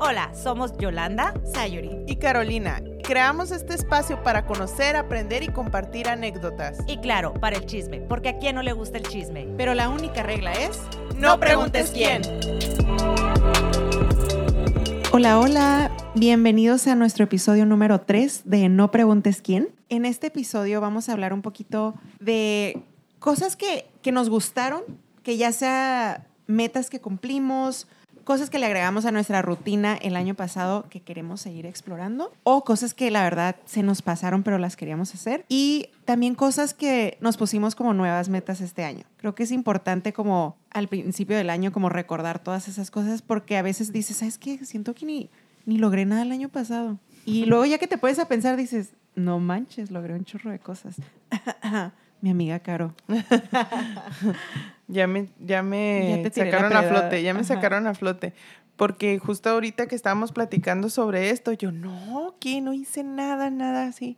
Hola, somos Yolanda, Sayuri y Carolina. Creamos este espacio para conocer, aprender y compartir anécdotas. Y claro, para el chisme, porque a quién no le gusta el chisme. Pero la única regla es, no preguntes quién. Hola, hola, bienvenidos a nuestro episodio número 3 de No preguntes quién. En este episodio vamos a hablar un poquito de cosas que, que nos gustaron, que ya sea metas que cumplimos, cosas que le agregamos a nuestra rutina el año pasado que queremos seguir explorando o cosas que la verdad se nos pasaron pero las queríamos hacer y también cosas que nos pusimos como nuevas metas este año. Creo que es importante como al principio del año como recordar todas esas cosas porque a veces dices, ¿sabes qué? Siento que ni, ni logré nada el año pasado. Y luego ya que te puedes a pensar dices, no manches, logré un chorro de cosas. Mi amiga Caro. ya me, ya me sacaron a flote, ya me sacaron a flote. Porque justo ahorita que estábamos platicando sobre esto, yo no, que no hice nada, nada así.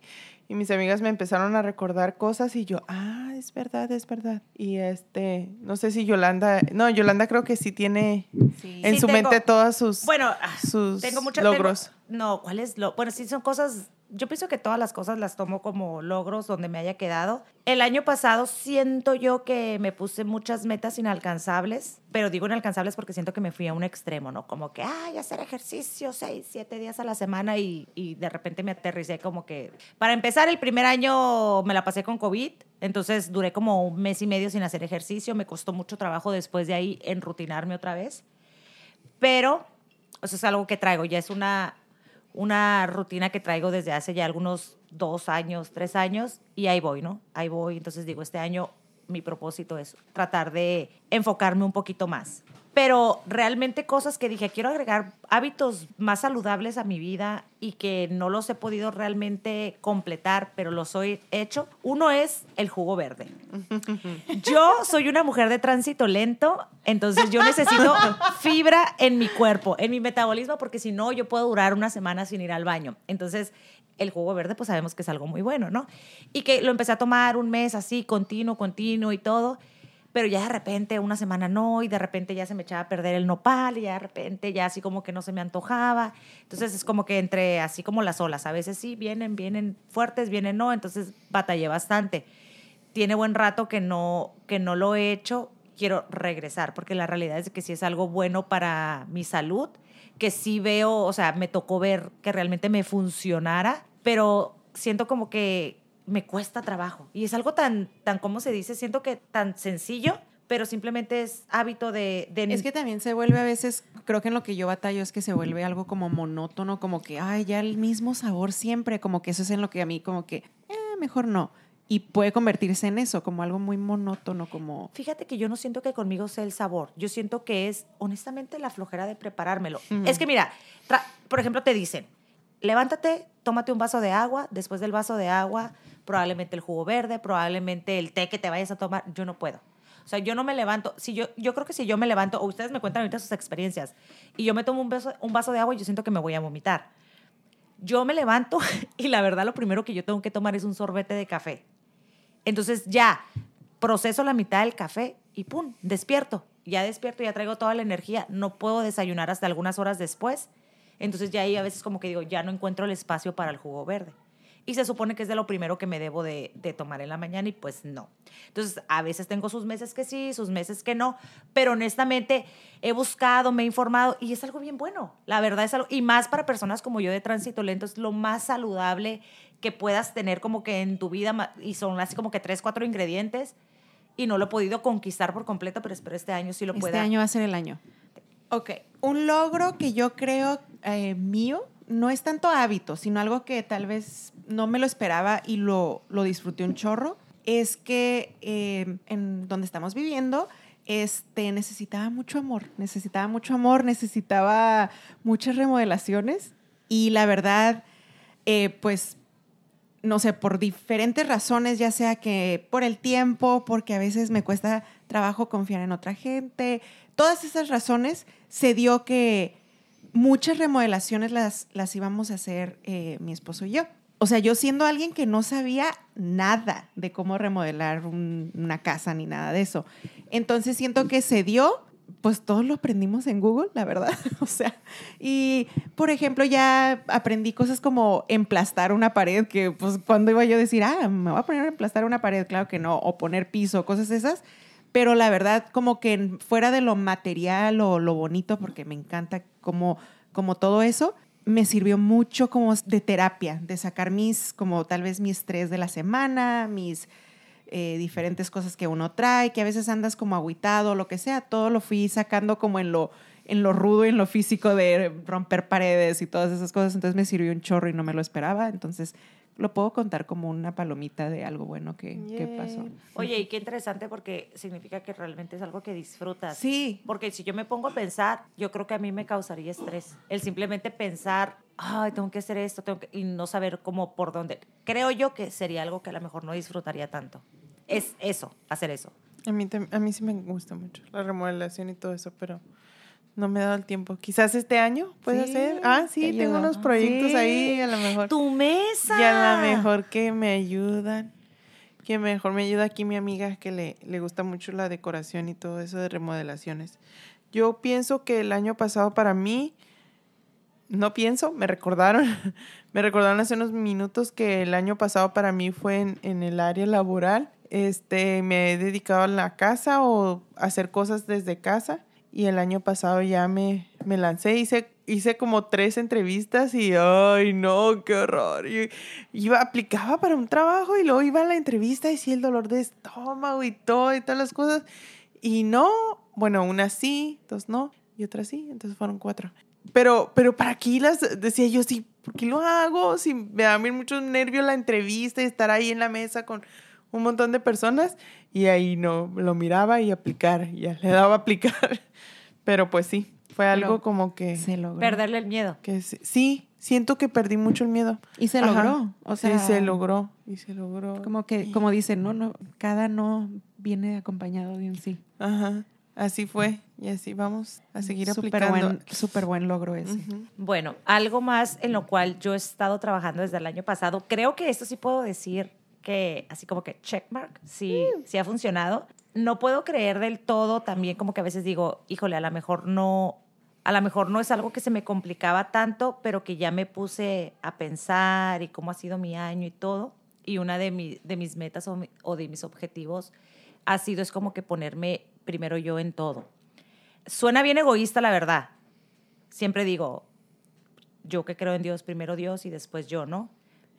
Y mis amigas me empezaron a recordar cosas y yo, ah, es verdad, es verdad. Y este, no sé si Yolanda, no, Yolanda creo que sí tiene en su mente todas sus, bueno, sus tengo logros. No, ¿cuáles? Lo, bueno, sí son cosas yo pienso que todas las cosas las tomo como logros donde me haya quedado. El año pasado siento yo que me puse muchas metas inalcanzables, pero digo inalcanzables porque siento que me fui a un extremo, ¿no? Como que, ay, hacer ejercicio seis, siete días a la semana y, y de repente me aterricé como que... Para empezar, el primer año me la pasé con COVID, entonces duré como un mes y medio sin hacer ejercicio, me costó mucho trabajo después de ahí enrutinarme otra vez, pero eso es algo que traigo, ya es una una rutina que traigo desde hace ya algunos dos años, tres años, y ahí voy, ¿no? Ahí voy. Entonces digo, este año mi propósito es tratar de enfocarme un poquito más pero realmente cosas que dije, quiero agregar hábitos más saludables a mi vida y que no los he podido realmente completar, pero los he hecho. Uno es el jugo verde. Yo soy una mujer de tránsito lento, entonces yo necesito fibra en mi cuerpo, en mi metabolismo, porque si no, yo puedo durar una semana sin ir al baño. Entonces, el jugo verde, pues sabemos que es algo muy bueno, ¿no? Y que lo empecé a tomar un mes así, continuo, continuo y todo pero ya de repente una semana no, y de repente ya se me echaba a perder el nopal, y ya de repente ya así como que no se me antojaba. Entonces es como que entre así como las olas, a veces sí, vienen, vienen fuertes, vienen no, entonces batallé bastante. Tiene buen rato que no, que no lo he hecho, quiero regresar, porque la realidad es que sí es algo bueno para mi salud, que sí veo, o sea, me tocó ver que realmente me funcionara, pero siento como que me cuesta trabajo. Y es algo tan, tan, ¿cómo se dice? Siento que tan sencillo, pero simplemente es hábito de, de... Es que también se vuelve a veces, creo que en lo que yo batallo es que se vuelve algo como monótono, como que, ay, ya el mismo sabor siempre, como que eso es en lo que a mí como que, eh, mejor no. Y puede convertirse en eso, como algo muy monótono, como... Fíjate que yo no siento que conmigo sea el sabor, yo siento que es, honestamente, la flojera de preparármelo. Es que mira, por ejemplo, te dicen, levántate, tómate un vaso de agua, después del vaso de agua, probablemente el jugo verde, probablemente el té que te vayas a tomar, yo no puedo. O sea, yo no me levanto, si yo, yo creo que si yo me levanto, o ustedes me cuentan ahorita sus experiencias, y yo me tomo un, beso, un vaso de agua, yo siento que me voy a vomitar. Yo me levanto y la verdad lo primero que yo tengo que tomar es un sorbete de café. Entonces ya proceso la mitad del café y ¡pum! Despierto. Ya despierto, ya traigo toda la energía. No puedo desayunar hasta algunas horas después. Entonces ya ahí a veces como que digo, ya no encuentro el espacio para el jugo verde y se supone que es de lo primero que me debo de, tomar en la mañana y pues no. Entonces, a veces tengo sus meses que sí, sus meses que no, pero honestamente he buscado, me he informado y es algo bien bueno. La verdad es algo, y más para personas como yo de tránsito lento, es lo más saludable que puedas tener como que en tu vida y son así como que tres, cuatro ingredientes y no lo he podido conquistar por completo, pero espero este año sí lo pueda. Este año va a ser el año. Ok, un logro que yo creo eh, mío no es tanto hábito, sino algo que tal vez no me lo esperaba y lo, lo disfruté un chorro, es que eh, en donde estamos viviendo, este, necesitaba mucho amor, necesitaba mucho amor, necesitaba muchas remodelaciones y la verdad, eh, pues, no sé, por diferentes razones, ya sea que por el tiempo, porque a veces me cuesta trabajo confiar en otra gente, todas esas razones se dio que muchas remodelaciones las, las íbamos a hacer eh, mi esposo y yo. O sea, yo siendo alguien que no sabía nada de cómo remodelar una casa ni nada de eso. Entonces siento que se dio, pues todos lo aprendimos en Google, la verdad. o sea, y por ejemplo, ya aprendí cosas como emplastar una pared, que pues cuando iba yo a decir, ah, me voy a poner a emplastar una pared, claro que no, o poner piso, cosas esas. Pero la verdad, como que fuera de lo material o lo bonito, porque me encanta como, como todo eso, me sirvió mucho como de terapia, de sacar mis, como tal vez mi estrés de la semana, mis eh, diferentes cosas que uno trae, que a veces andas como aguitado lo que sea, todo lo fui sacando como en lo, en lo rudo y en lo físico de romper paredes y todas esas cosas, entonces me sirvió un chorro y no me lo esperaba, entonces lo puedo contar como una palomita de algo bueno que, que, pasó. Oye, y qué interesante porque significa que realmente es algo que disfrutas. Sí. Porque si yo me pongo a pensar, yo creo que a mí me causaría estrés. El simplemente pensar, ay, tengo que hacer esto, tengo que... y no saber cómo, por dónde. Creo yo que sería algo que a lo mejor no disfrutaría tanto es eso, hacer eso. A mí, a mí sí me gusta mucho la remodelación y todo eso, pero no me he dado el tiempo. Quizás este año puede ser. Ah, sí, tengo unos proyectos ahí, a lo mejor. Tu mesa. Y a lo mejor que me ayudan. Que mejor me ayuda aquí mi amiga que le, le gusta mucho la decoración y todo eso de remodelaciones. Yo pienso que el año pasado para mí, no pienso, me recordaron, me recordaron hace unos minutos que el año pasado para mí fue en, en el área laboral este, me he dedicado a la casa o a hacer cosas desde casa. Y el año pasado ya me, me lancé, hice, hice como tres entrevistas y, ay, no, qué horror. Iba, aplicaba para un trabajo y luego iba a la entrevista y sí, el dolor de estómago y todo y todas las cosas. Y no, bueno, una sí, dos no y otra sí, entonces fueron cuatro. Pero, pero para aquí las decía yo, sí, ¿por qué lo hago? Si me da mucho nervio la entrevista y estar ahí en la mesa con un montón de personas y ahí no lo miraba y aplicar, ya le daba a aplicar. Pero pues sí, fue algo como que se logró. perderle el miedo. Que sí, siento que perdí mucho el miedo. Y se logró, o sea, sí, se logró y se logró. Como que como dicen, no, no, cada no viene acompañado de un sí. Ajá. Así fue y así vamos a seguir super aplicando. Súper buen logro ese. Bueno, algo más en lo cual yo he estado trabajando desde el año pasado. Creo que esto sí puedo decir que, así como que checkmark, si sí, ha funcionado. No puedo creer del todo también como que a veces digo, híjole, a lo mejor no, a lo mejor no es algo que se me complicaba tanto, pero que ya me puse a pensar y cómo ha sido mi año y todo. Y una de, mi, de mis metas o, o de mis objetivos ha sido es como que ponerme primero yo en todo. Suena bien egoísta, la verdad. Siempre digo, yo que creo en Dios, primero Dios y después yo, ¿no?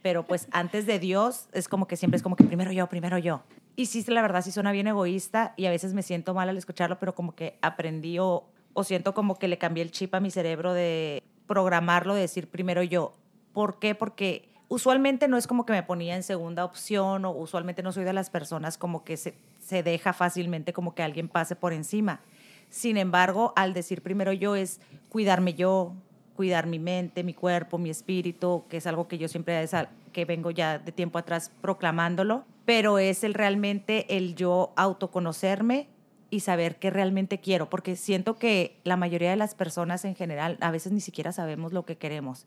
Pero pues antes de Dios es como que siempre es como que primero yo, primero yo. Y sí, la verdad sí suena bien egoísta y a veces me siento mal al escucharlo, pero como que aprendí o, siento como que le cambié el chip a mi cerebro de programarlo, de decir primero yo. ¿Por qué? Porque usualmente no es como que me ponía en segunda opción o usualmente no soy de las personas como que se, se deja fácilmente como que alguien pase por encima. Sin embargo, al decir primero yo es cuidarme yo, cuidar mi mente, mi cuerpo, mi espíritu, que es algo que yo siempre que vengo ya de tiempo atrás proclamándolo, pero es el realmente el yo autoconocerme y saber qué realmente quiero, porque siento que la mayoría de las personas en general a veces ni siquiera sabemos lo que queremos.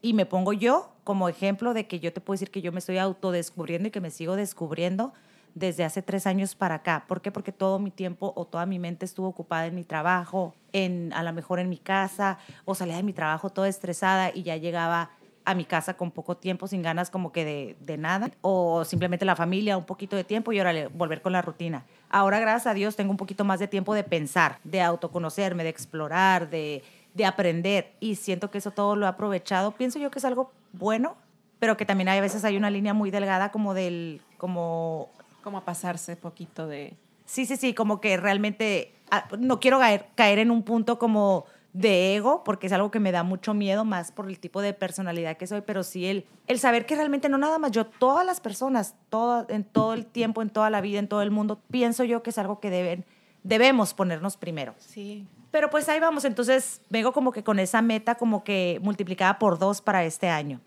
Y me pongo yo como ejemplo de que yo te puedo decir que yo me estoy autodescubriendo y que me sigo descubriendo desde hace tres años para acá. ¿Por qué? Porque todo mi tiempo o toda mi mente estuvo ocupada en mi trabajo, en, a lo mejor en mi casa, o salía de mi trabajo toda estresada y ya llegaba a mi casa con poco tiempo, sin ganas como que de, de nada, o simplemente la familia, un poquito de tiempo y ahora volver con la rutina. Ahora, gracias a Dios, tengo un poquito más de tiempo de pensar, de autoconocerme, de explorar, de, de aprender y siento que eso todo lo he aprovechado. Pienso yo que es algo bueno, pero que también hay a veces hay una línea muy delgada como del, como como a pasarse poquito de... Sí, sí, sí, como que realmente ah, no quiero caer, caer en un punto como de ego, porque es algo que me da mucho miedo, más por el tipo de personalidad que soy, pero sí el, el saber que realmente no nada más yo, todas las personas, todo, en todo el tiempo, en toda la vida, en todo el mundo, pienso yo que es algo que deben, debemos ponernos primero. Sí. Pero pues ahí vamos, entonces vengo como que con esa meta como que multiplicada por dos para este año.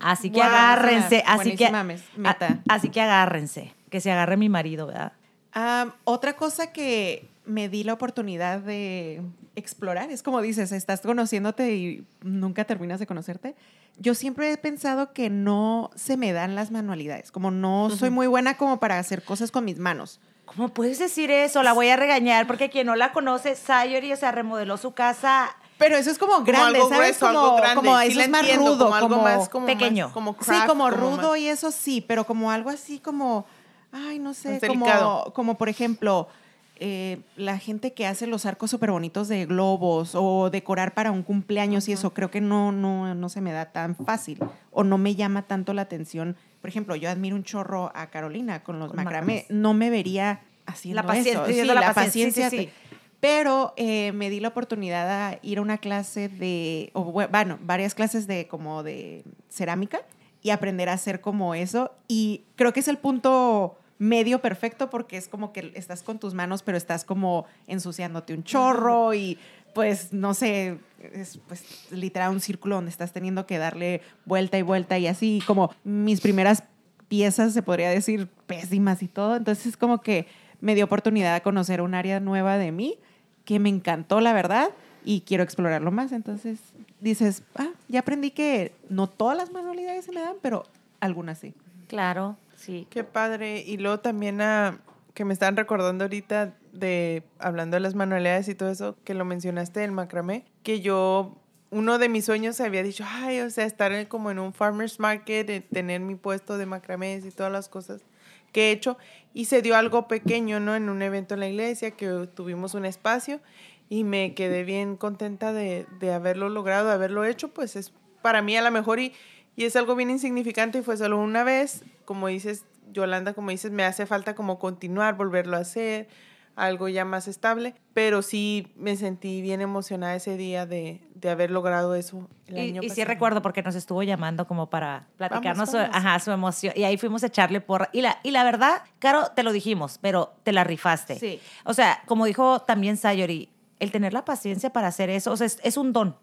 Así que agárrense, así que, meta. así que agárrense que se agarre mi marido, ¿verdad? otra cosa que me di la oportunidad de explorar, es como dices, estás conociéndote y nunca terminas de conocerte. Yo siempre he pensado que no se me dan las manualidades, como no soy muy buena como para hacer cosas con mis manos. ¿Cómo puedes decir eso? La voy a regañar porque quien no la conoce, Sayori, o sea, remodeló su casa pero eso es como grande, como ¿sabes? Grueso, como, grande. como eso es más rudo, como, algo más como pequeño. como sí, como, rudo y eso sí, pero como algo así como, ay, no sé, como, como por ejemplo, eh, la gente que hace los arcos súper bonitos de globos o decorar para un cumpleaños y eso, creo que no, no, no se me da tan fácil o no me llama tanto la atención. Por ejemplo, yo admiro un chorro a Carolina con los macramé. No me vería haciendo la eso. Sí, la, la paciencia. sí, pero eh, me di la oportunidad de ir a una clase de, o, bueno, varias clases de como de cerámica y aprender a hacer como eso. Y creo que es el punto medio perfecto porque es como que estás con tus manos, pero estás como ensuciándote un chorro y pues no sé, es pues literal un círculo donde estás teniendo que darle vuelta y vuelta y así como mis primeras piezas se podría decir pésimas y todo, entonces es como que me dio oportunidad de conocer un área nueva de mí que me encantó, la verdad, y quiero explorarlo más. Entonces dices, ah, ya aprendí que no todas las manualidades se me dan, pero algunas sí. Claro, sí. Qué padre. Y luego también a, que me están recordando ahorita de, hablando de las manualidades y todo eso, que lo mencionaste del macramé, que yo uno de mis sueños había dicho, ay, o sea, estar como en un farmer's market, tener mi puesto de macramé y todas las cosas que he hecho y se dio algo pequeño, ¿no? En un evento en la iglesia que tuvimos un espacio y me quedé bien contenta de, haberlo logrado, de haberlo hecho, pues es para mí a lo mejor y, y es algo bien insignificante y fue solo una vez, como dices, Yolanda, como dices, me hace falta como continuar, volverlo a hacer, algo ya más estable, pero sí me sentí bien emocionada ese día de, de haber logrado eso el y, año y sí recuerdo porque nos estuvo llamando como para platicarnos Su, ajá, su emoción. Y ahí fuimos a echarle porra. Y la, y la verdad, Caro, te lo dijimos, pero te la rifaste. Sí. O sea, como dijo también Sayori, el tener la paciencia para hacer eso, o sea, es, es un don.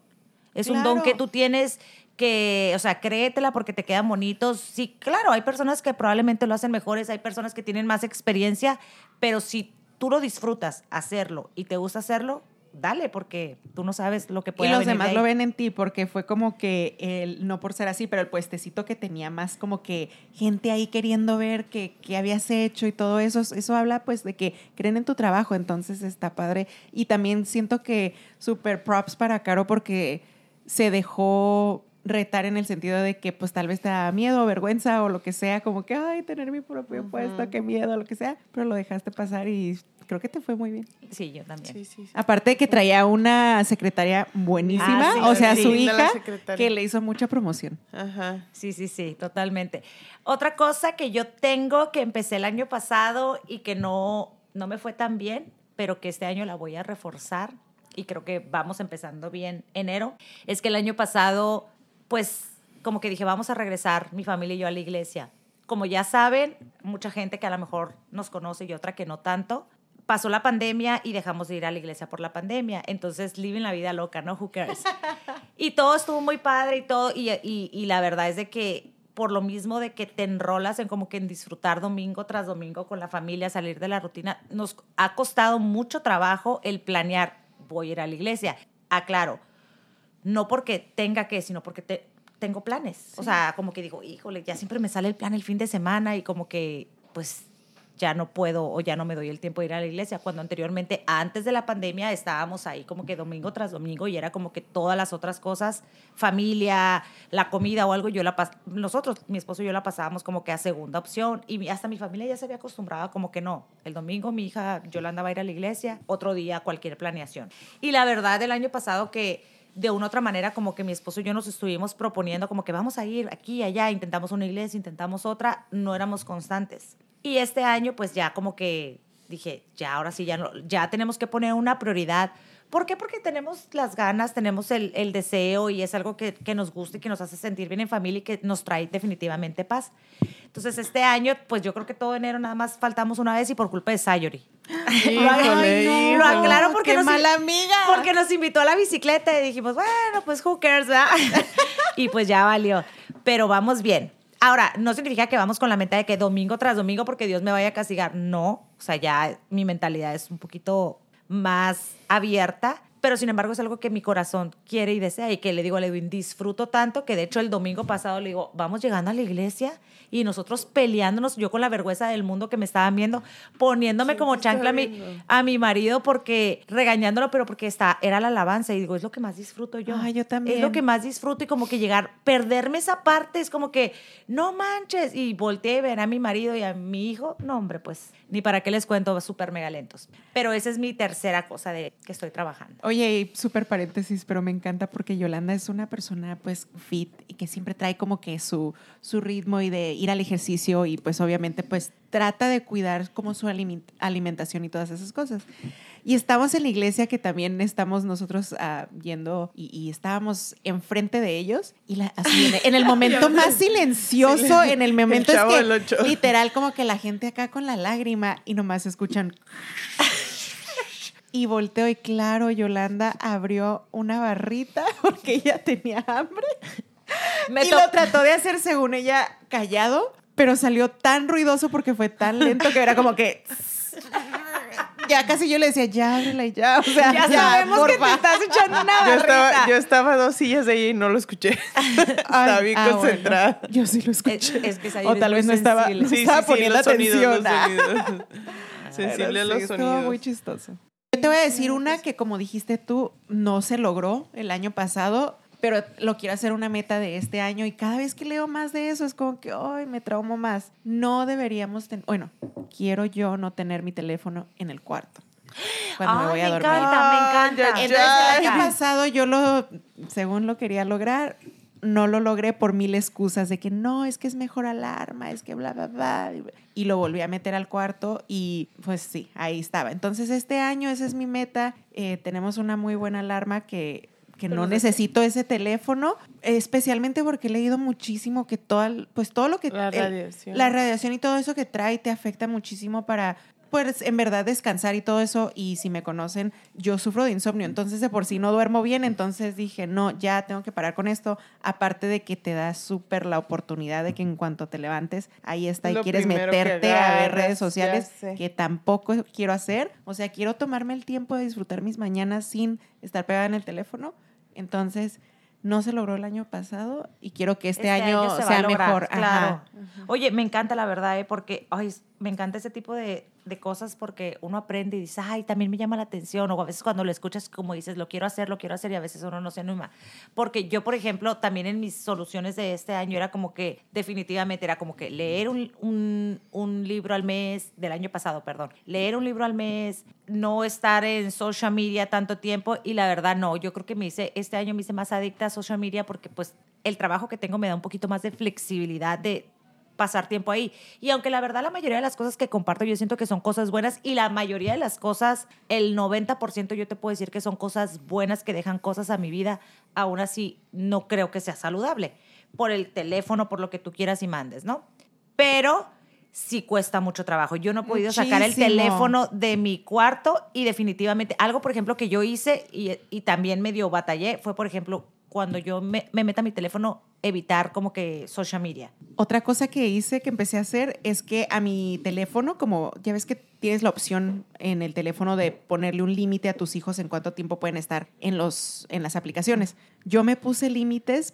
Es un don que tú tienes que, o sea, créetela porque te quedan bonitos. Sí, claro, hay personas que probablemente lo hacen mejores, hay personas que tienen más experiencia, pero si tú lo disfrutas hacerlo y te gusta hacerlo, dale, porque tú no sabes lo que puede Y los demás lo ven en ti, porque fue como que, el, no por ser así, pero el puestecito que tenía más como que gente ahí queriendo ver qué, qué habías hecho y todo eso, eso habla pues de que creen en tu trabajo, entonces está padre. Y también siento que super props para Caro porque se dejó retar en el sentido de que pues tal vez te da miedo, vergüenza o lo que sea, como que, ay, tener mi propio puesto, qué miedo, lo que sea, pero lo dejaste pasar y creo que te fue muy bien. Sí, yo también. Aparte de que traía una secretaria buenísima, ah, o sea, su hija, que le hizo mucha promoción. Ajá. Sí, sí, sí, totalmente. Otra cosa que yo tengo que empecé el año pasado y que no, no me fue tan bien, pero que este año la voy a reforzar y creo que vamos empezando bien enero, es que el año pasado, pues como que dije, vamos a regresar mi familia y yo a la iglesia. Como ya saben, mucha gente que a lo mejor nos conoce y otra que no tanto, pasó la pandemia y dejamos de ir a la iglesia por la pandemia. Entonces, living la vida loca, ¿no? Who cares? y todo estuvo muy padre y todo. Y, y, y, la verdad es de que por lo mismo de que te enrolas en como que en disfrutar domingo tras domingo con la familia, salir de la rutina, nos ha costado mucho trabajo el planear, voy a ir a la iglesia. Aclaro, no porque tenga que, sino porque te, tengo planes. O sea, como que digo, híjole, ya siempre me sale el plan el fin de semana y como que, pues ya no puedo o ya no me doy el tiempo de ir a la iglesia, cuando anteriormente, antes de la pandemia, estábamos ahí como que domingo tras domingo y era como que todas las otras cosas, familia, la comida o algo, yo la nosotros, mi esposo y yo la pasábamos como que a segunda opción y hasta mi familia ya se había acostumbrado como que no, el domingo mi hija Yolanda va a ir a la iglesia, otro día cualquier planeación. Y la verdad, el año pasado que de una otra manera como que mi esposo y yo nos estuvimos proponiendo como que vamos a ir aquí, allá, intentamos una iglesia, intentamos otra, no éramos constantes. Y este año, pues ya como que dije, ya ahora sí, ya, no, ya tenemos que poner una prioridad. ¿Por qué? Porque tenemos las ganas, tenemos el, el deseo y es algo que, que, nos gusta y que nos hace sentir bien en familia y que nos trae definitivamente paz. Entonces, este año, pues yo creo que todo enero nada más faltamos una vez y por culpa de Sayori. Híjole, lo aclaro porque nos, mala amiga. Porque nos invitó a la bicicleta y dijimos, bueno, pues who cares, ¿verdad? y pues ya valió. Pero vamos bien. Ahora, no significa que vamos con la mente de que domingo tras domingo porque Dios me vaya a castigar. No, o sea, ya mi mentalidad es un poquito más abierta, pero sin embargo es algo que mi corazón quiere y desea y que le digo a Edwin, disfruto tanto que de hecho el domingo pasado le digo, vamos llegando a la iglesia y nosotros peleándonos, yo con la vergüenza del mundo que me estaban viendo, poniéndome como chancla a mi, a mi marido porque regañándolo, pero porque está, era la alabanza y digo, es lo que más disfruto yo. Ay, yo también. Es lo que más disfruto y como que llegar, perderme esa parte, es como que, no manches, y volteé a ver a mi marido y a mi hijo, no hombre, pues ni para qué les cuento, súper mega lentos. Pero esa es mi tercera cosa de que estoy trabajando. Oye, súper paréntesis, pero me encanta porque Yolanda es una persona pues fit y que siempre trae como que su, su ritmo y de ir al ejercicio y pues obviamente pues trata de cuidar como su alimentación y todas esas cosas. Y estamos en la iglesia que también estamos nosotros uh, yendo y, estábamos enfrente de ellos y la, así en, el momento más silencioso, en el momento es que literal como que la gente acá con la lágrima y nomás escuchan y volteo y claro, Yolanda abrió una barrita porque ella tenía hambre. y lo trató de hacer según ella callado, pero salió tan ruidoso porque fue tan lento que era como que ya casi yo le decía, ya, ábrela y ya. O sea, ya, sabemos que te estás echando una barrita. Yo estaba, yo estaba dos sillas de ahí y no lo escuché. estaba bien ah, concentrada. Yo sí lo escuché. Es, que o tal vez no estaba, estaba poniendo atención. Sensible a los sonidos. muy chistoso. Yo te voy a decir una que, como dijiste tú, no se logró el año pasado, pero lo quiero hacer una meta de este año y cada vez que leo más de eso es como que, ay, me traumo más. No deberíamos tener, bueno, quiero yo no tener mi teléfono en el cuarto cuando me voy a dormir. Me encanta, me encanta. Entonces, el año pasado yo lo, según lo quería lograr, no lo logré por mil excusas de que no, es que es mejor alarma, es que bla, bla, bla. Y lo volví a meter al cuarto y pues sí, ahí estaba. Entonces este año esa es mi meta. Eh, tenemos una muy buena alarma que, que no necesito ese teléfono, especialmente porque he leído muchísimo que todo, pues todo lo que... La radiación. la radiación y todo eso que trae te afecta muchísimo para pues en verdad descansar y todo eso. Y si me conocen, yo sufro de insomnio, entonces de por sí no duermo bien, entonces dije, no, ya tengo que parar con esto. Aparte de que te da súper la oportunidad de que en cuanto te levantes, ahí está y quieres meterte a ver redes sociales, que tampoco quiero hacer. O sea, quiero tomarme el tiempo de disfrutar mis mañanas sin estar pegada en el teléfono. Entonces, no se logró el año pasado y quiero que este, este año, sea mejor. Claro. Oye, me encanta la verdad, ¿eh? porque ay, me encanta ese tipo de, de cosas porque uno aprende y dice, ay, también me llama la atención, o a veces cuando lo escuchas, como dices, lo quiero hacer, lo quiero hacer, y a veces uno no se anima. Porque yo, por ejemplo, también en mis soluciones de este año era como que, definitivamente, era como que leer un, un, un libro al mes, del año pasado, perdón, leer un libro al mes, no estar en social media tanto tiempo, y la verdad no, yo creo que me hice, este año me hice más adicta a social media porque pues el trabajo que tengo me da un poquito más de flexibilidad de pasar tiempo ahí. Y aunque la verdad la mayoría de las cosas que comparto yo siento que son cosas buenas y la mayoría de las cosas, el 90% yo te puedo decir que son cosas buenas que dejan cosas a mi vida, aún así no creo que sea saludable por el teléfono, por lo que tú quieras y mandes, ¿no? Pero sí cuesta mucho trabajo. Yo no he podido sacar el teléfono de mi cuarto y definitivamente algo, por ejemplo, que yo hice y, y también medio batallé fue, por ejemplo, cuando yo me, me meta mi teléfono, evitar como que social media. Otra cosa que hice, que empecé a hacer, es que a mi teléfono, como ya ves que tienes la opción en el teléfono de ponerle un límite a tus hijos en cuánto tiempo pueden estar en, los, en las aplicaciones. Yo me puse límites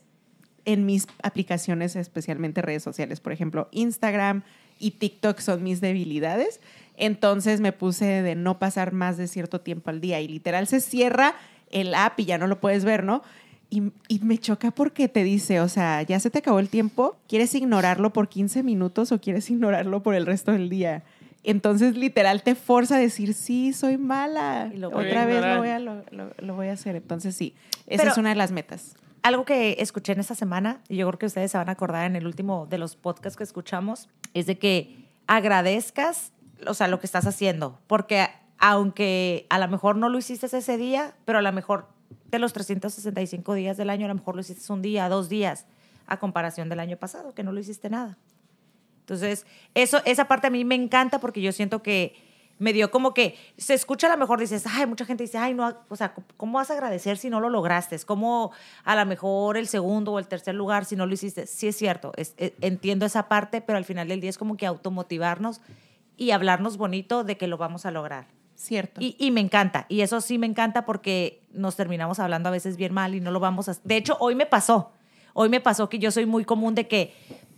en mis aplicaciones, especialmente redes sociales. Por ejemplo, Instagram y TikTok son mis debilidades. Entonces me puse de no pasar más de cierto tiempo al día y literal se cierra el app y ya no lo puedes ver, ¿no? Y, me choca porque te dice, o sea, ya se te acabó el tiempo, ¿quieres ignorarlo por 15 minutos o quieres ignorarlo por el resto del día? Entonces, literal, te forza a decir, sí, soy mala. Otra vez lo voy, a, lo, voy, a, hacer. Entonces, sí, esa es una de las metas. Algo que escuché en esta semana, y yo creo que ustedes se van a acordar en el último de los podcasts que escuchamos, es de que agradezcas, o sea, lo que estás haciendo. Porque aunque a lo mejor no lo hiciste ese día, pero a lo mejor de los 365 días del año, a lo mejor lo hiciste un día, dos días, a comparación del año pasado, que no lo hiciste nada. Entonces, eso, esa parte a mí me encanta porque yo siento que me dio como que se escucha a lo mejor, dices, ay, mucha gente dice, ay, no, o sea, ¿cómo vas a agradecer si no lo lograste? Es como a lo mejor el segundo o el tercer lugar si no lo hiciste. Sí es cierto, e, entiendo esa parte, pero al final del día es como que automotivarnos y hablarnos bonito de que lo vamos a lograr. Cierto. Y, y me encanta, y eso sí me encanta porque nos terminamos hablando a veces bien mal y no lo vamos a... De hecho, hoy me pasó. Hoy me pasó que yo soy muy común de que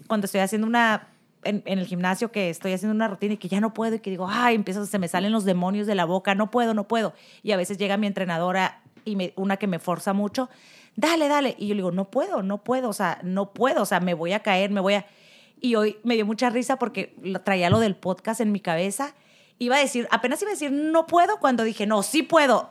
cuando estoy haciendo una... En, el gimnasio que estoy haciendo una rutina y que ya no puedo y que digo, ay, empiezo, se me salen los demonios de la boca, no puedo, no puedo. Y a veces llega mi entrenadora y me, una que me forza mucho, dale, dale. Y yo le digo, no puedo, no puedo, o sea, no puedo, o sea, me voy a caer, me voy a... Y hoy me dio mucha risa porque traía lo del podcast en mi cabeza. Iba a decir, apenas iba a decir, no puedo, cuando dije, no, sí puedo.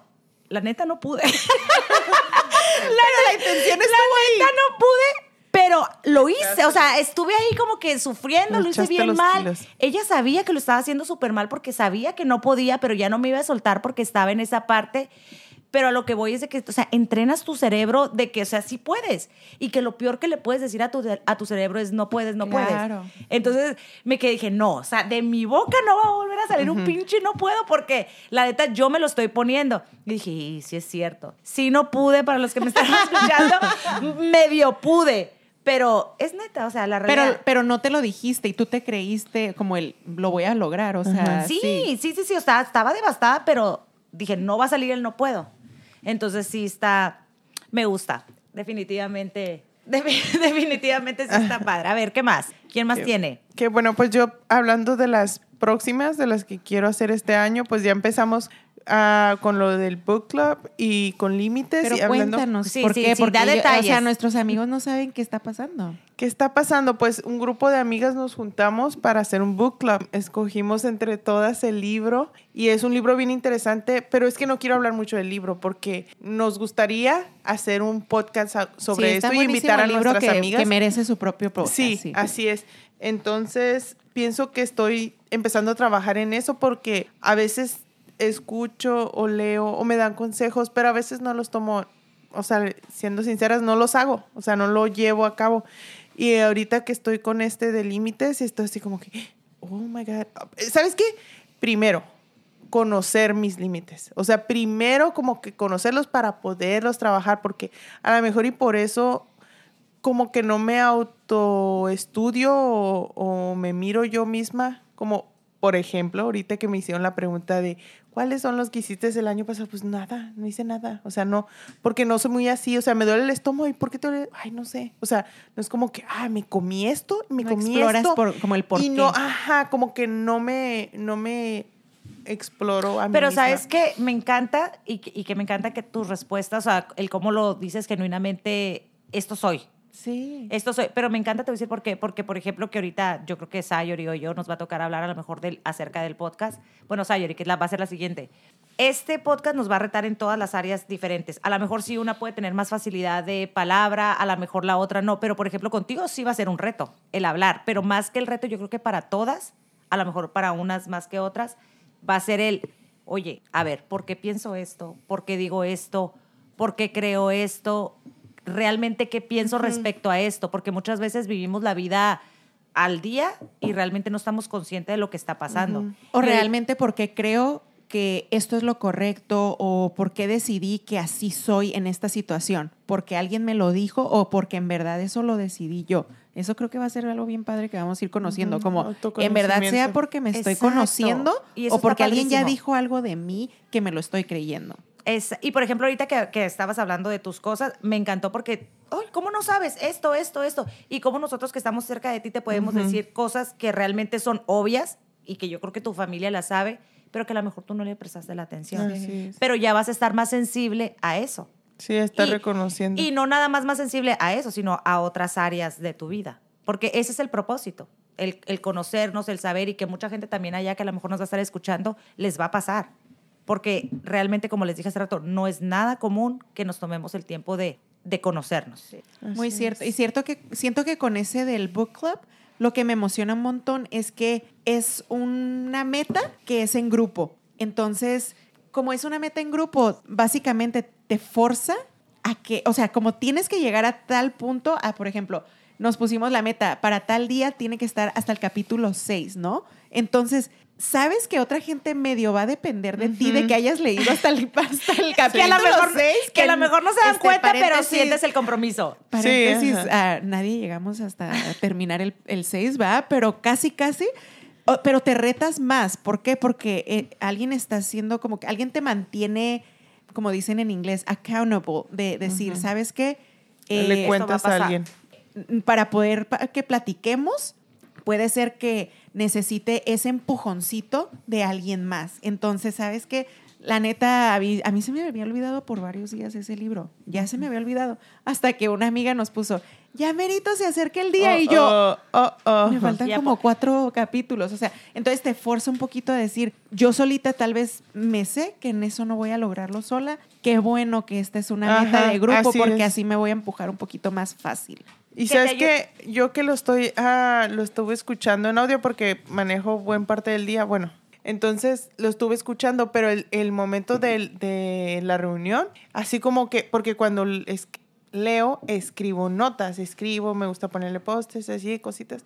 La neta no pude. la, la, intención estuvo La neta no pude, pero lo hice. O sea, estuve ahí como que sufriendo, lo hice bien mal. Ella sabía que lo estaba haciendo súper mal porque sabía que no podía, pero ya no me iba a soltar porque estaba en esa parte pero a lo que voy es de que, o sea, entrenas tu cerebro de que, o sea, sí puedes. Y que lo peor que le puedes decir a tu, a tu cerebro es no puedes, no puedes. Entonces me quedé, dije, no, o sea, de mi boca no va a volver a salir un pinche no puedo porque la neta yo me lo estoy poniendo. Y dije, y sí es cierto. Sí no pude, para los que me están escuchando, medio pude. Pero es neta, o sea, la realidad. Pero, pero no te lo dijiste y tú te creíste como el lo voy a lograr, o sea. Sí, sí, sí, sí, o sea, estaba devastada, pero dije, no va a salir el no puedo. Entonces sí está, me gusta, definitivamente. definitivamente sí está padre. A ver, ¿qué más? ¿Quién más tiene? Que bueno, pues yo hablando de las próximas, de las que quiero hacer este año, pues ya empezamos Ah, con lo del book club y con límites. Pero y cuéntanos, sí, ¿por qué? Porque o sea, nuestros amigos no saben qué está pasando. ¿Qué está pasando? Pues un grupo de amigas nos juntamos para hacer un book club. Escogimos entre todas el libro y es un libro bien interesante, pero es que no quiero hablar mucho del libro porque nos gustaría hacer un podcast sobre esto y invitar a nuestras amigas. Que merece su propio podcast. sí, así es. Entonces, pienso que estoy empezando a trabajar en eso porque a veces escucho o leo o me dan consejos, pero a veces no los tomo, o sea, siendo sinceras, no los hago, o sea, no lo llevo a cabo. Y ahorita que estoy con este de límites, estoy así como que, oh my God, ¿sabes qué? Primero, conocer mis límites. O sea, primero como que conocerlos para poderlos trabajar, porque a lo mejor y por eso como que no me autoestudio o, o me miro yo misma como, por ejemplo, ahorita que me hicieron la pregunta de, ¿cuáles son los que hiciste el año pasado? Pues nada, no hice nada. O sea, no, porque no soy muy así. O sea, me duele el estómago. ¿Y por qué te duele? Ay, no sé. O sea, no es como que, ah, me comí esto, me comí esto. Por, como el por y no, ajá, como que no me, no me exploro a mí Pero sabes que me encanta y y que me encanta que tus respuestas, o sea, el cómo lo dices genuinamente, esto soy. Sí. Esto soy, pero me encanta, te voy a decir por qué. Porque, por ejemplo, que ahorita yo creo que Sayori o yo nos va a tocar hablar a lo mejor del, acerca del podcast. Bueno, Sayori, que la, va a ser la siguiente. Este podcast nos va a retar en todas las áreas diferentes. A lo mejor sí una puede tener más facilidad de palabra, a lo mejor la otra no. Pero, por ejemplo, contigo sí va a ser un reto el hablar. Pero más que el reto, yo creo que para todas, a lo mejor para unas más que otras, va a ser el, oye, a ver, ¿por qué pienso esto? ¿Por qué digo esto? ¿Por qué creo esto? Realmente qué pienso respecto a esto, porque muchas veces vivimos la vida al día y realmente no estamos conscientes de lo que está pasando. O realmente porque creo que esto es lo correcto o por qué decidí que así soy en esta situación, porque alguien me lo dijo o porque en verdad eso lo decidí yo. Eso creo que va a ser algo bien padre que vamos a ir conociendo, como en verdad sea porque me estoy conociendo o porque alguien ya dijo algo de mí que me lo estoy creyendo y por ejemplo, ahorita que, estabas hablando de tus cosas, me encantó porque, oh, ¿cómo no sabes esto, esto, esto? Y cómo nosotros que estamos cerca de ti te podemos decir cosas que realmente son obvias y que yo creo que tu familia la sabe, pero que a lo mejor tú no le prestaste la atención. Pero ya vas a estar más sensible a eso. Sí, está reconociendo. Y no nada más más sensible a eso, sino a otras áreas de tu vida. Porque ese es el propósito, el, el conocernos, el saber y que mucha gente también allá que a lo mejor nos va a estar escuchando, les va a pasar porque realmente, como les dije hace rato, no es nada común que nos tomemos el tiempo de, de conocernos. Muy cierto. Y cierto que siento que con ese del book club, lo que me emociona un montón es que es una meta que es en grupo. Entonces, como es una meta en grupo, básicamente te forza a que, o sea, como tienes que llegar a tal punto, a, por ejemplo, nos pusimos la meta, para tal día tiene que estar hasta el capítulo 6, ¿no? Entonces, sabes que otra gente medio va a depender de ti, de que hayas leído hasta el, hasta el capítulo que a lo mejor, Que, a lo mejor no se dan este, cuenta, pero sientes el compromiso. Paréntesis, sí, nadie llegamos hasta terminar el, el 6, ¿va? Pero casi, casi pero te retas más. ¿Por qué? Porque eh, alguien está haciendo como que alguien te mantiene como dicen en inglés, accountable, de decir, ¿sabes qué? Le eh, cuentas a, alguien. Para poder que platiquemos, puede ser que necesite ese empujoncito de alguien más. Entonces, ¿sabes qué? La neta, a mí, se me había olvidado por varios días ese libro. Ya se me había olvidado. Hasta que una amiga nos puso, ya merito se acerca el día. y yo, oh, oh, oh, me faltan como cuatro capítulos. O sea, entonces te forza un poquito a decir, yo solita tal vez me sé que en eso no voy a lograrlo sola. Qué bueno que esta es una meta de grupo porque así me voy a empujar un poquito más fácil. Y sabes que yo que lo estoy, ah, lo estuve escuchando en audio porque manejo buen parte del día, bueno, entonces lo estuve escuchando, pero el, momento de, la reunión, así como que, porque cuando leo, escribo notas, escribo, me gusta ponerle postes, así, cositas,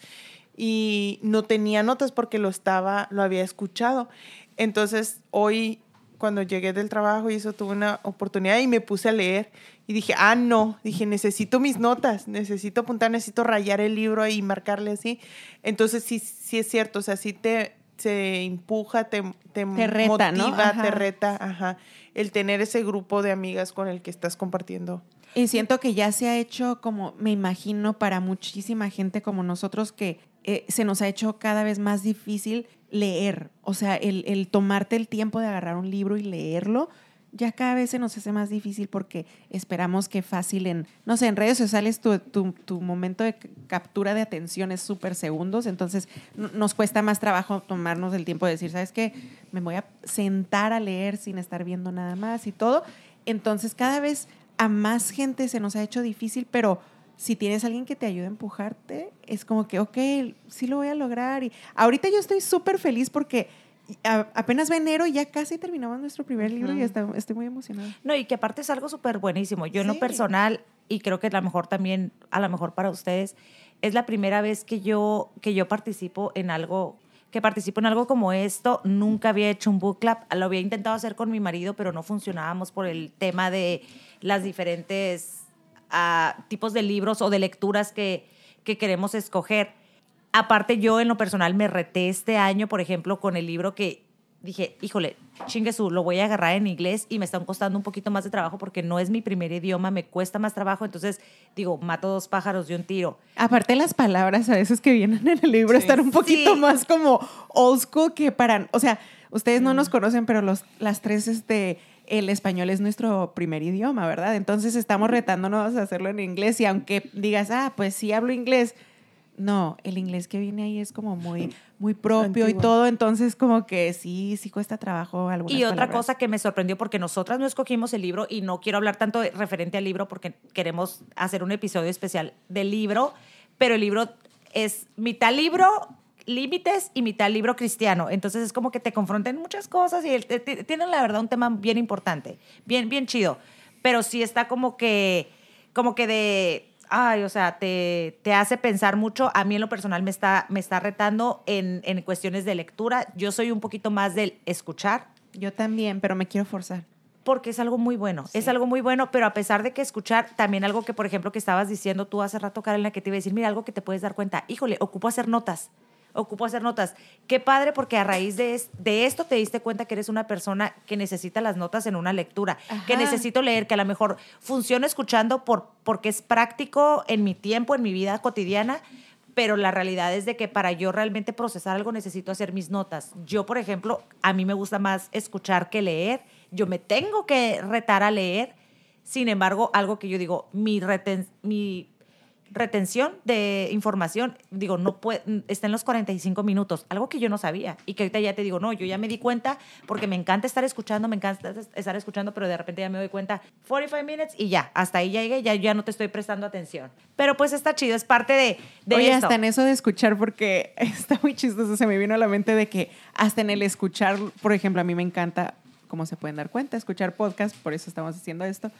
y no tenía notas porque lo estaba, lo había escuchado. Entonces hoy, cuando llegué del trabajo y eso, tuve una oportunidad y me puse a leer y dije, ah, no, dije, necesito mis notas, necesito apuntar, necesito rayar el libro y marcarle así. Entonces sí, sí es cierto, o sea, sí te se empuja, te, te, motiva, te reta, ajá, el tener ese grupo de amigas con el que estás compartiendo. Y siento que ya se ha hecho como, me imagino, para muchísima gente como nosotros que eh, se nos ha hecho cada vez más difícil leer. O sea, el, el tomarte el tiempo de agarrar un libro y leerlo ya cada vez se nos hace más difícil porque esperamos que fácil en, no sé, en redes sociales tu, tu, momento de captura de atención es súper segundos, entonces nos cuesta más trabajo tomarnos el tiempo de decir, ¿sabes qué? Me voy a sentar a leer sin estar viendo nada más y todo. Entonces cada vez a más gente se nos ha hecho difícil, pero si tienes alguien que te ayude a empujarte, es como que, ok, sí lo voy a lograr. Y ahorita yo estoy súper feliz porque apenas va enero y ya casi terminamos nuestro primer libro y estoy muy emocionada. No, y que aparte es algo súper buenísimo. Yo en lo personal, y creo que a lo mejor también, a lo mejor para ustedes, es la primera vez que yo, que yo participo en algo que participo en algo como esto. Nunca había hecho un book club. Lo había intentado hacer con mi marido, pero no funcionábamos por el tema de las diferentes ah, tipos de libros o de lecturas que, que queremos escoger. Aparte, yo en lo personal me reté este año, por ejemplo, con el libro que dije, híjole, chinguesú, lo voy a agarrar en inglés y me están costando un poquito más de trabajo porque no es mi primer idioma, me cuesta más trabajo, entonces digo, mato dos pájaros de un tiro. Aparte las palabras a veces que vienen en el libro están un poquito más como old school que para, o sea, ustedes no nos conocen, pero los, las tres, este, el español es nuestro primer idioma, ¿verdad? Entonces estamos retándonos a hacerlo en inglés y aunque digas, ah, pues sí hablo inglés, no, el inglés que viene ahí es como muy, muy propio y todo, entonces como que sí, sí cuesta trabajo algunas Y otra cosa que me sorprendió, porque nosotras no escogimos el libro y no quiero hablar tanto referente al libro porque queremos hacer un episodio especial del libro, pero el libro es mitad libro, límites y mitad libro cristiano. Entonces es como que te confrontan muchas cosas y tienen la verdad un tema bien importante, bien, bien chido, pero sí está como que, como que de ay, o sea, te, te, hace pensar mucho. A mí en lo personal me está, me está retando en, en cuestiones de lectura. Yo soy un poquito más del escuchar. Yo también, pero me quiero forzar. Porque es algo muy bueno, es algo muy bueno, pero a pesar de que escuchar, también algo que, por ejemplo, que estabas diciendo tú hace rato, Karen, la que te iba a decir, mira, algo que te puedes dar cuenta, híjole, ocupo hacer notas ocupo hacer notas. Qué padre porque a raíz de, de, esto te diste cuenta que eres una persona que necesita las notas en una lectura, que necesito leer, que a lo mejor funciona escuchando por, porque es práctico en mi tiempo, en mi vida cotidiana, pero la realidad es de que para yo realmente procesar algo necesito hacer mis notas. Yo, por ejemplo, a mí me gusta más escuchar que leer. Yo me tengo que retar a leer. Sin embargo, algo que yo digo, mi, reten, mi retención de información, digo, no puede, está en los 45 minutos, algo que yo no sabía y que ahorita ya te digo, no, yo ya me di cuenta porque me encanta estar escuchando, me encanta estar escuchando, pero de repente ya me doy cuenta, 45 minutes y ya, hasta ahí ya llegué, ya, ya no te estoy prestando atención. Pero pues está chido, es parte de, de Oye, hasta en eso de escuchar, porque está muy chistoso, se me vino a la mente de que hasta en el escuchar, por ejemplo, a mí me encanta, como se pueden dar cuenta, escuchar podcast, por eso estamos haciendo esto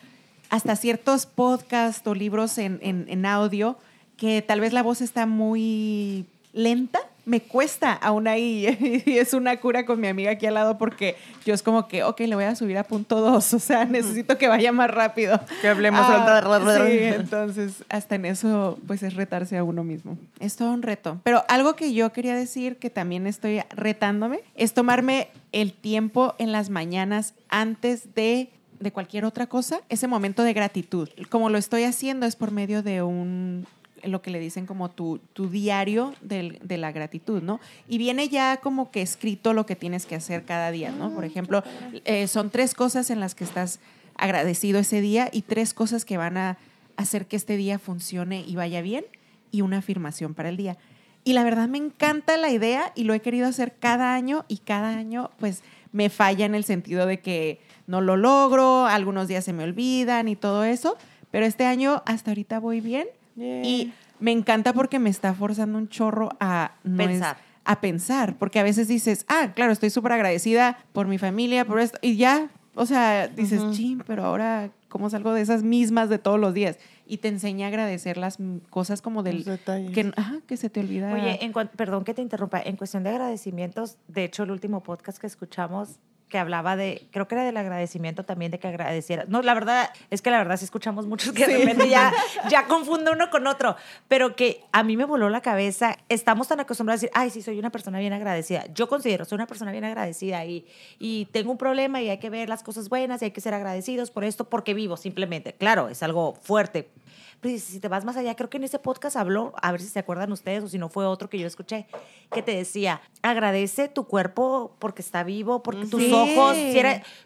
hasta ciertos podcasts o libros en, en, audio que tal vez la voz está muy lenta, me cuesta aún ahí. Y es una cura con mi amiga aquí al lado porque yo es como que, ok, le voy a subir a punto dos, o sea, necesito que vaya más rápido. Que hablemos. Ah, sí, entonces, hasta en eso, pues es retarse a uno mismo. Es todo un reto. Pero algo que yo quería decir, que también estoy retándome, es tomarme el tiempo en las mañanas antes de de cualquier otra cosa, ese momento de gratitud. Como lo estoy haciendo es por medio de un lo que le dicen como tu, tu diario de, de, la gratitud, ¿no? Y viene ya como que escrito lo que tienes que hacer cada día, ¿no? Por ejemplo, eh, son tres cosas en las que estás agradecido ese día y tres cosas que van a hacer que este día funcione y vaya bien y una afirmación para el día. Y la verdad me encanta la idea y lo he querido hacer cada año y cada año pues me falla en el sentido de que no lo logro, algunos días se me olvidan y todo eso, pero este año hasta ahorita voy bien. Y me encanta porque me está forzando un chorro a pensar. a pensar, porque a veces dices, ah, claro, estoy súper agradecida por mi familia, por esto, y ya, o sea, dices, ching, pero ahora, ¿cómo salgo de esas mismas de todos los días? Y te enseña a agradecer las cosas como del... Que, que se te olvida. Oye, perdón que te interrumpa, en cuestión de agradecimientos, de hecho, el último podcast que escuchamos que hablaba de, creo que era del agradecimiento también, de que agradeciera. No, la verdad, es que la verdad sí escuchamos muchos que de repente ya, ya confunde uno con otro, pero que a mí me voló la cabeza. Estamos tan acostumbrados a decir, ay, sí, soy una persona bien agradecida. Yo considero, soy una persona bien agradecida y, y tengo un problema y hay que ver las cosas buenas y hay que ser agradecidos por esto porque vivo simplemente. Claro, es algo fuerte, si te vas más allá, creo que en ese podcast habló, a ver si se acuerdan ustedes o si no fue otro que yo escuché, que te decía, agradece tu cuerpo porque está vivo, porque tus ojos,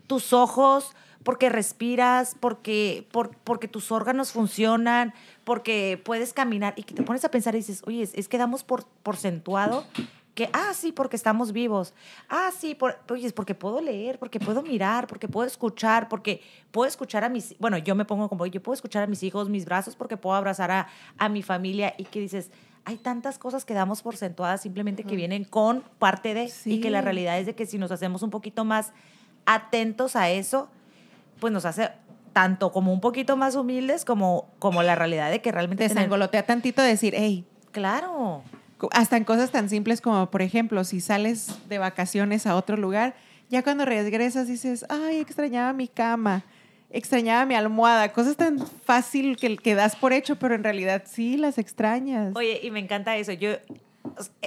tus ojos, porque respiras, porque, porque tus órganos funcionan, porque puedes caminar y que te pones a pensar y dices, oye, es, que damos por porcentuado que, ah, sí, porque estamos vivos. Ah, sí, por, oye, porque puedo leer, porque puedo mirar, porque puedo escuchar, porque puedo escuchar a mis, bueno, yo me pongo como, yo puedo escuchar a mis hijos, mis brazos, porque puedo abrazar a, a mi familia y que dices, hay tantas cosas que damos por sentuadas simplemente que vienen con parte de, y que la realidad es de que si nos hacemos un poquito más atentos a eso, pues nos hace tanto como un poquito más humildes como, como la realidad de que realmente... Desangolotea tantito decir, hey, claro hasta en cosas tan simples como, por ejemplo, si sales de vacaciones a otro lugar, ya cuando regresas dices, ay, extrañaba mi cama, extrañaba mi almohada, cosas tan fácil que, que das por hecho, pero en realidad sí las extrañas. Oye, y me encanta eso. Yo eh,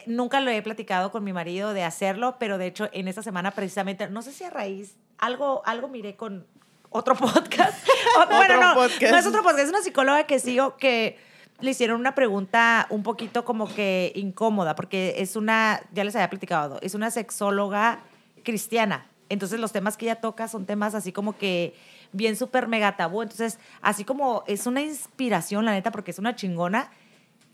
nunca lo he platicado con mi marido de hacerlo, pero de hecho en esta semana precisamente, no sé si a raíz, algo, algo miré con otro podcast. bueno, no, no es otro podcast, es una psicóloga que sigo que le hicieron una pregunta un poquito como que incómoda, porque es una, ya les había platicado, es una sexóloga cristiana. Entonces los temas que ella toca son temas así como que bien súper mega tabú. Entonces, así como es una inspiración, la neta, porque es una chingona,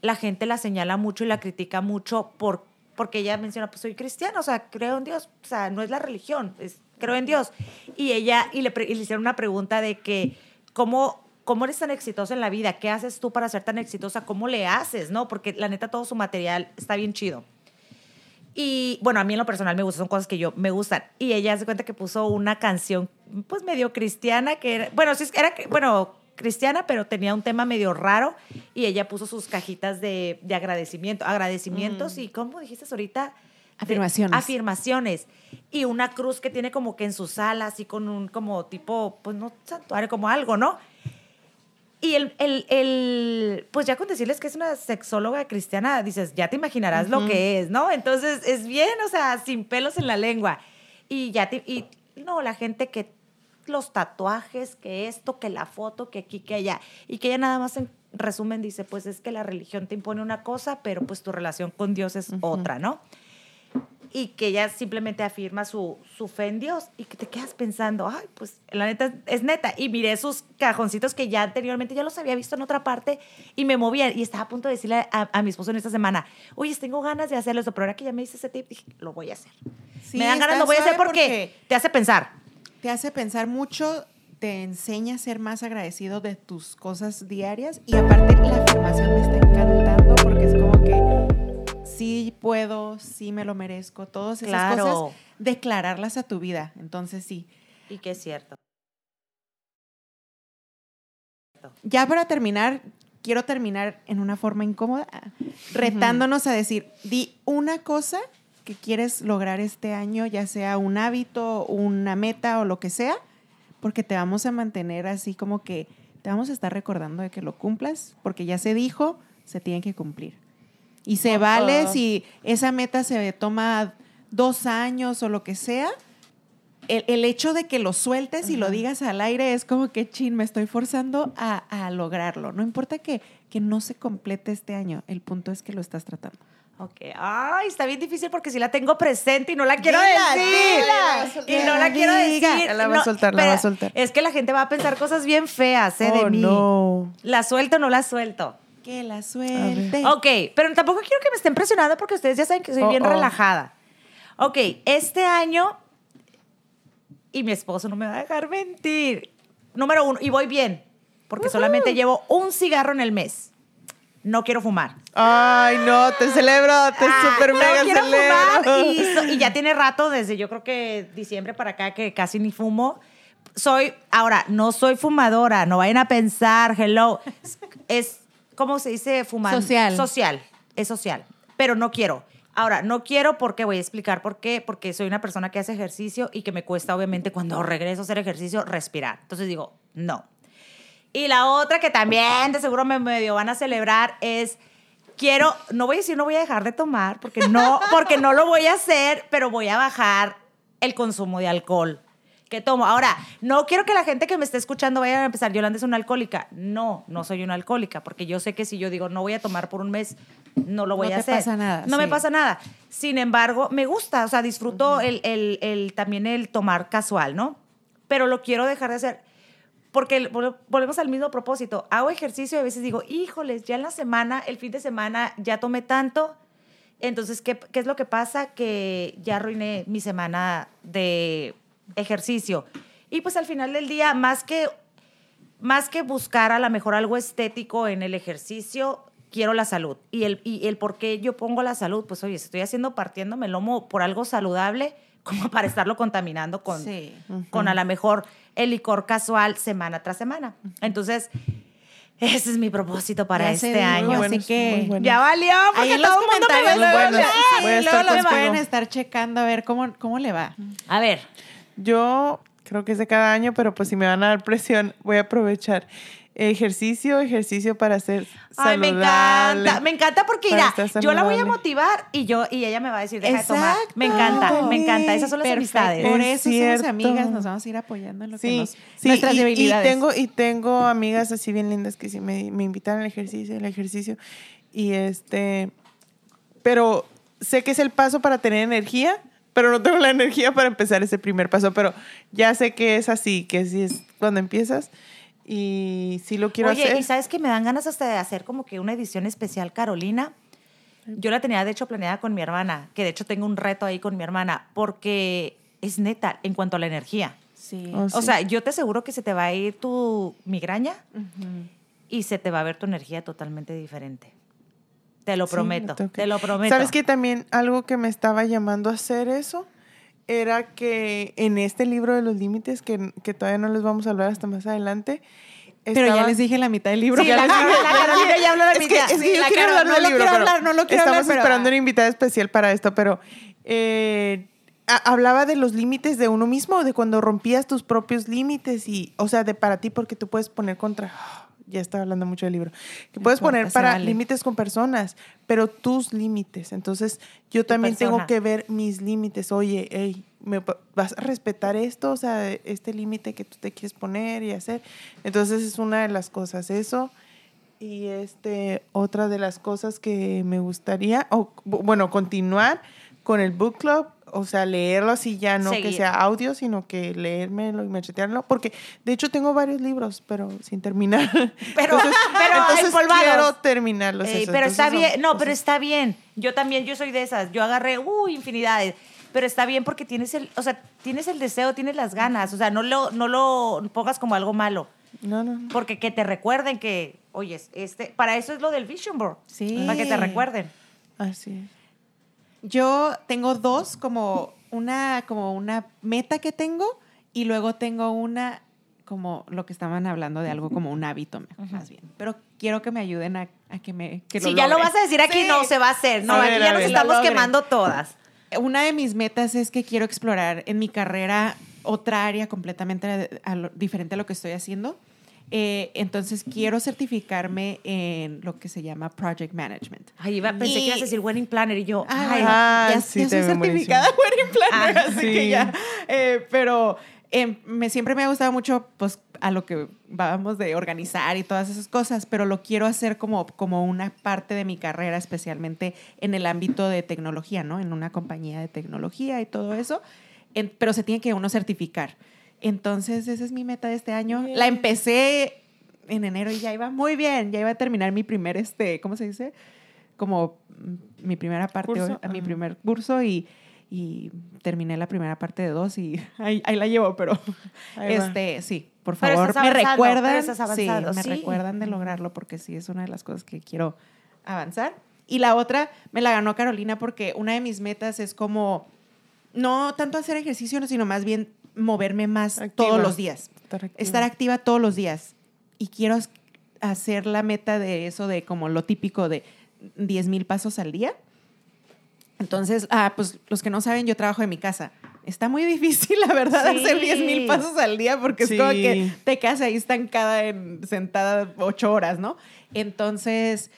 la gente la señala mucho y la critica mucho por, porque ella menciona, pues soy cristiana, o sea, creo en Dios, o sea, no es la religión, es creo en Dios. Y ella, y le, y le hicieron una pregunta de que, ¿cómo ¿cómo eres tan exitosa en la vida? ¿Qué haces tú para ser tan exitosa? ¿Cómo le haces? ¿No? Porque la neta todo su material está bien chido. Y bueno, a mí en lo personal me gusta, son cosas que yo me gustan. Y ella se cuenta que puso una canción, pues medio cristiana, que era, bueno, sí, era, bueno, cristiana, pero tenía un tema medio raro. Y ella puso sus cajitas de, de agradecimiento, agradecimientos mm. y, ¿cómo dijiste ahorita? Afirmaciones. afirmaciones. Y una cruz que tiene como que en sus alas y con un como tipo, pues no santuario, como algo, ¿no? Y el, el, el, pues ya con decirles que es una sexóloga cristiana, dices, ya te imaginarás lo que es, ¿no? Entonces es bien, o sea, sin pelos en la lengua. Y ya te, y no, la gente que los tatuajes, que esto, que la foto, que aquí, que allá. Y que ella nada más en resumen dice, pues es que la religión te impone una cosa, pero pues tu relación con Dios es otra, ¿no? Y que ella simplemente afirma su, su fe en Dios y que te quedas pensando, ay, pues la neta es neta. Y miré esos cajoncitos que ya anteriormente ya los había visto en otra parte y me movían y estaba a punto de decirle a, mi esposo en esta semana, oye, tengo ganas de hacerlo, pero ahora que ya me dice ese tip, dije, lo voy a hacer. me dan ganas, lo voy a hacer porque, te hace pensar. Te hace pensar mucho, te enseña a ser más agradecido de tus cosas diarias y aparte la afirmación me está encantando porque es como que sí puedo, sí me lo merezco, todas esas cosas, declararlas a tu vida. Entonces sí. Y que es cierto. Ya para terminar, quiero terminar en una forma incómoda, retándonos a decir, di una cosa que quieres lograr este año, ya sea un hábito, una meta o lo que sea, porque te vamos a mantener así como que te vamos a estar recordando de que lo cumplas, porque ya se dijo, se tiene que cumplir. Y se vale si esa meta se toma dos años o lo que sea, el, hecho de que lo sueltes y lo digas al aire es como que, chin, me estoy forzando a, lograrlo. No importa que, que no se complete este año, el punto es que lo estás tratando. Ok. Ay, está bien difícil porque si la tengo presente y no la quiero decir. y no la quiero decir. La va a soltar, la va a soltar. Es que la gente va a pensar cosas bien feas, ¿eh? de oh, mí. No. ¿La suelto o no la suelto? Que la suelte. Ok, pero tampoco quiero que me estén presionando porque ustedes ya saben que soy bien relajada. Ok, este año, y mi esposo no me va a dejar mentir. Número uno, y voy bien, porque solamente llevo un cigarro en el mes no quiero fumar. Ay, no, te celebro, te ah, super mega quiero Fumar y, ya tiene rato, desde yo creo que diciembre para acá, que casi ni fumo. Soy, ahora, no soy fumadora, no vayan a pensar, hello. Es, ¿cómo se dice fumar? Social. Social, es social, pero no quiero. Ahora, no quiero porque voy a explicar por qué, porque soy una persona que hace ejercicio y que me cuesta, obviamente, cuando regreso a hacer ejercicio, respirar. Entonces digo, no, y la otra que también de seguro me medio van a celebrar es quiero, no voy a decir no voy a dejar de tomar porque no, porque no lo voy a hacer, pero voy a bajar el consumo de alcohol que tomo. Ahora, no quiero que la gente que me esté escuchando vaya a empezar, Yolanda es una alcohólica. No, no soy una alcohólica, porque yo sé que si yo digo no voy a tomar por un mes, no lo voy a hacer. No pasa nada. No me pasa nada. Sin embargo, me gusta, o sea, disfruto el, el, también el tomar casual, ¿no? Pero lo quiero dejar de hacer porque volvemos al mismo propósito. Hago ejercicio y a veces digo, híjoles, ya en la semana, el fin de semana, ya tomé tanto. Entonces, ¿qué, qué es lo que pasa? Que ya arruiné mi semana de ejercicio. Y pues al final del día, más que, más que buscar a lo mejor algo estético en el ejercicio, quiero la salud. Y el, y el por qué yo pongo la salud, pues oye, estoy haciendo partiéndome el lomo por algo saludable, como para estarlo contaminando con, con a lo mejor el licor casual semana tras semana. Entonces, ese es mi propósito para este año. así que ya valió, Ahí los comentarios luego, los pueden estar checando a ver cómo, cómo le va. A ver. Yo creo que es de cada año, pero pues si me van a dar presión, voy a aprovechar ejercicio, ejercicio para ser Ay, me encanta, me encanta porque mira, yo la voy a motivar y yo y ella me va a decir, deja de tomar. Me encanta, me encanta, esas son las amistades. Por eso somos amigas, nos vamos a ir apoyando en lo que nos, nuestras debilidades. Y tengo y tengo amigas así bien lindas que sí me, me invitan al ejercicio, el ejercicio y este pero sé que es el paso para tener energía, pero no tengo la energía para empezar ese primer paso, pero ya sé que es así, que si es cuando empiezas y sí lo quiero hacer. Oye, y sabes que me dan ganas hasta de hacer como que una edición especial Carolina. Yo la tenía de hecho planeada con mi hermana, que de hecho tengo un reto ahí con mi hermana, porque es neta en cuanto a la energía. Sí. Oh, o sea, yo te aseguro que se te va a ir tu migraña y se te va a ver tu energía totalmente diferente. Te lo prometo, te lo prometo. ¿Sabes que también algo que me estaba llamando a hacer eso? era que en este libro de los límites, que, que todavía no les vamos a hablar hasta más adelante, pero ya les dije la mitad del libro. Sí, la, Carolina ya habló la mitad. Es que, yo quiero hablar del libro, hablar, no lo quiero estamos esperando una invitada especial para esto, pero eh, hablaba de los límites de uno mismo, de cuando rompías tus propios límites y, o sea, de para ti, porque tú puedes poner contra ya estaba hablando mucho del libro, que puedes poner para límites con personas, pero tus límites. Entonces, yo también tengo que ver mis límites. Oye, hey, ¿me vas a respetar esto? O sea, este límite que tú te quieres poner y hacer. Entonces, es una de las cosas. Eso. Y este, otra de las cosas que me gustaría, o bueno, continuar con el book club o sea, leerlo así ya, no que sea audio, sino que leérmelo y machetearlo, porque de hecho tengo varios libros, pero sin terminar. Pero, pero quiero terminarlos. pero está bien, no, pero está bien. Yo también, yo soy de esas, yo agarré, uh, infinidades. Pero está bien porque tienes el, o sea, tienes el deseo, tienes las ganas, o sea, no lo, no lo pongas como algo malo. No, no, Porque que te recuerden que, oye, este, para eso es lo del Vision Board. Sí. Para que te recuerden. Así es. Yo tengo dos, como una, como una meta que tengo y luego tengo una como lo que estaban hablando de algo como un hábito más bien. Pero quiero que me ayuden a, que me que Si ya lo vas a decir aquí, no se va a hacer. No, aquí ya nos estamos quemando todas. Una de mis metas es que quiero explorar en mi carrera otra área completamente diferente a lo que estoy haciendo. Eh, entonces quiero certificarme en lo que se llama Project Management. Ay, iba, pensé que ibas a decir Wedding Planner y yo, ay, ya, sí, soy certificada Wedding Planner, ah, así que ya. Eh, pero em, me, siempre me ha gustado mucho, pues, a lo que vamos de organizar y todas esas cosas, pero lo quiero hacer como, como una parte de mi carrera, especialmente en el ámbito de tecnología, ¿no? En una compañía de tecnología y todo eso, pero se tiene que uno certificar. Entonces, esa es mi meta de este año. La empecé en enero y ya iba muy bien, ya iba a terminar mi primer, este, ¿cómo se dice? Como mi primera parte, mi primer curso y, y, terminé la primera parte de dos y ahí, la llevo, pero este, sí, por favor, me recuerdan, sí, me recuerdan de lograrlo porque sí es una de las cosas que quiero avanzar. Y la otra me la ganó Carolina porque una de mis metas es como no tanto hacer ejercicio, sino más bien moverme más todos los días. Estar activa. todos los días. Y quiero hacer la meta de eso, de como lo típico de 10 mil pasos al día. Entonces, ah, pues los que no saben, yo trabajo en mi casa. Está muy difícil, la verdad, hacer 10 mil pasos al día porque es como que te quedas ahí estancada, en, sentada ocho horas, ¿no? Entonces,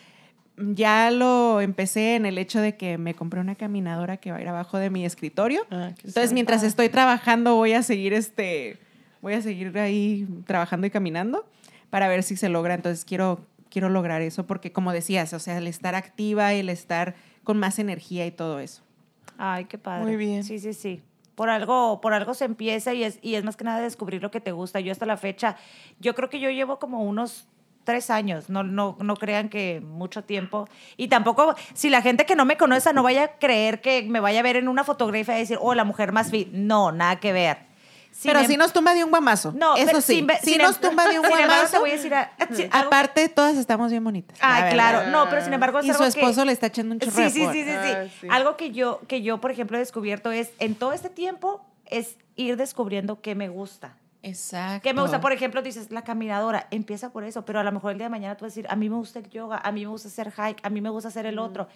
ya lo empecé en el hecho de que me compré una caminadora que va a ir abajo de mi escritorio. Ah, Entonces, mientras estoy trabajando, voy a seguir este, voy a seguir ahí trabajando y caminando para ver si se logra. Entonces, quiero, quiero lograr eso porque, como decías, o sea, el estar activa y el estar con más energía y todo eso. Ay, qué padre. Muy bien. Sí, sí, sí. Por algo, por algo se empieza y es, y es más que nada descubrir lo que te gusta. Yo hasta la fecha, yo creo que yo llevo como unos tres años, no, no, no crean que mucho tiempo. Y tampoco, si la gente que no me conoce no vaya a creer que me vaya a ver en una fotografía y decir, oh, la mujer más fit. No, nada que ver. pero si nos tumba de un guamazo. No, eso sí. si nos tumba de un guamazo. voy a decir aparte, todas estamos bien bonitas. Ah, claro. No, pero sin embargo. y su esposo le está echando un chorro sí, sí, sí, sí, sí. Algo que yo, que yo, por ejemplo, he descubierto es en todo este tiempo es ir descubriendo qué me gusta. Exacto. Que me gusta, por ejemplo, dices la caminadora, empieza por eso, pero a lo mejor el día de mañana tú vas a decir, a mí me gusta el yoga, a mí me gusta hacer hike, a mí me gusta hacer el otro.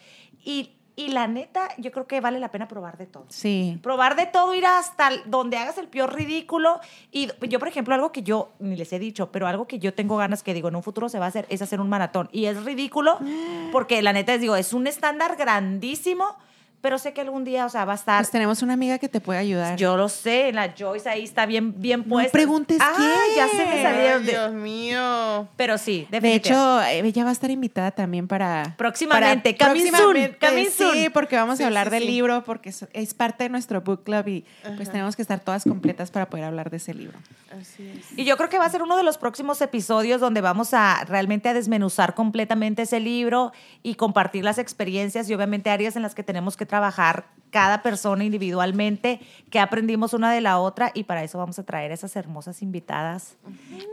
Y, y la neta, yo creo que vale la pena probar de todo. Sí. Probar de todo, ir hasta donde hagas el peor ridículo. Y yo, por ejemplo, algo que yo, ni les he dicho, pero algo que yo tengo ganas que digo, en un futuro se va a hacer, es hacer un maratón. Y es ridículo, porque la neta, les digo, es un estándar grandísimo pero sé que algún día, o sea, va a estar. Pues tenemos una amiga que te puede ayudar. Yo lo sé, la Joyce ahí está bien, bien puesta. No preguntes ah, qué. ya se me salieron. De... Dios mío. Pero sí, De hecho, ella va a estar invitada también para. Próximamente, para, próximamente Sí, porque vamos a hablar del libro, porque es, parte de nuestro book club y pues tenemos que estar todas completas para poder hablar de ese libro. Así es. Y yo creo que va a ser uno de los próximos episodios donde vamos a realmente a desmenuzar completamente ese libro y compartir las experiencias y obviamente áreas en las que tenemos que trabajar cada persona individualmente, que aprendimos una de la otra y para eso vamos a traer esas hermosas invitadas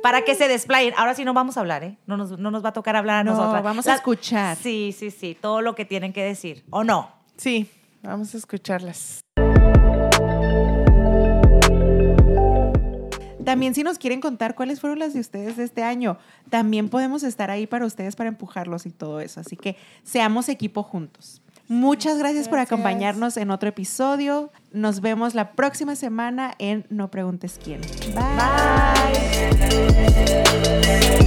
para que se desplayen. Ahora sí no vamos a hablar, ¿eh? No nos, va a tocar hablar a nosotros. vamos a escuchar. Sí, sí, sí, todo lo que tienen que decir, ¿o no? Sí, vamos a escucharlas. También si nos quieren contar cuáles fueron las de ustedes de este año, también podemos estar ahí para ustedes para empujarlos y todo eso. Así que seamos equipo juntos. Muchas gracias, por acompañarnos en otro episodio. Nos vemos la próxima semana en No Preguntes Quién. Bye. Bye.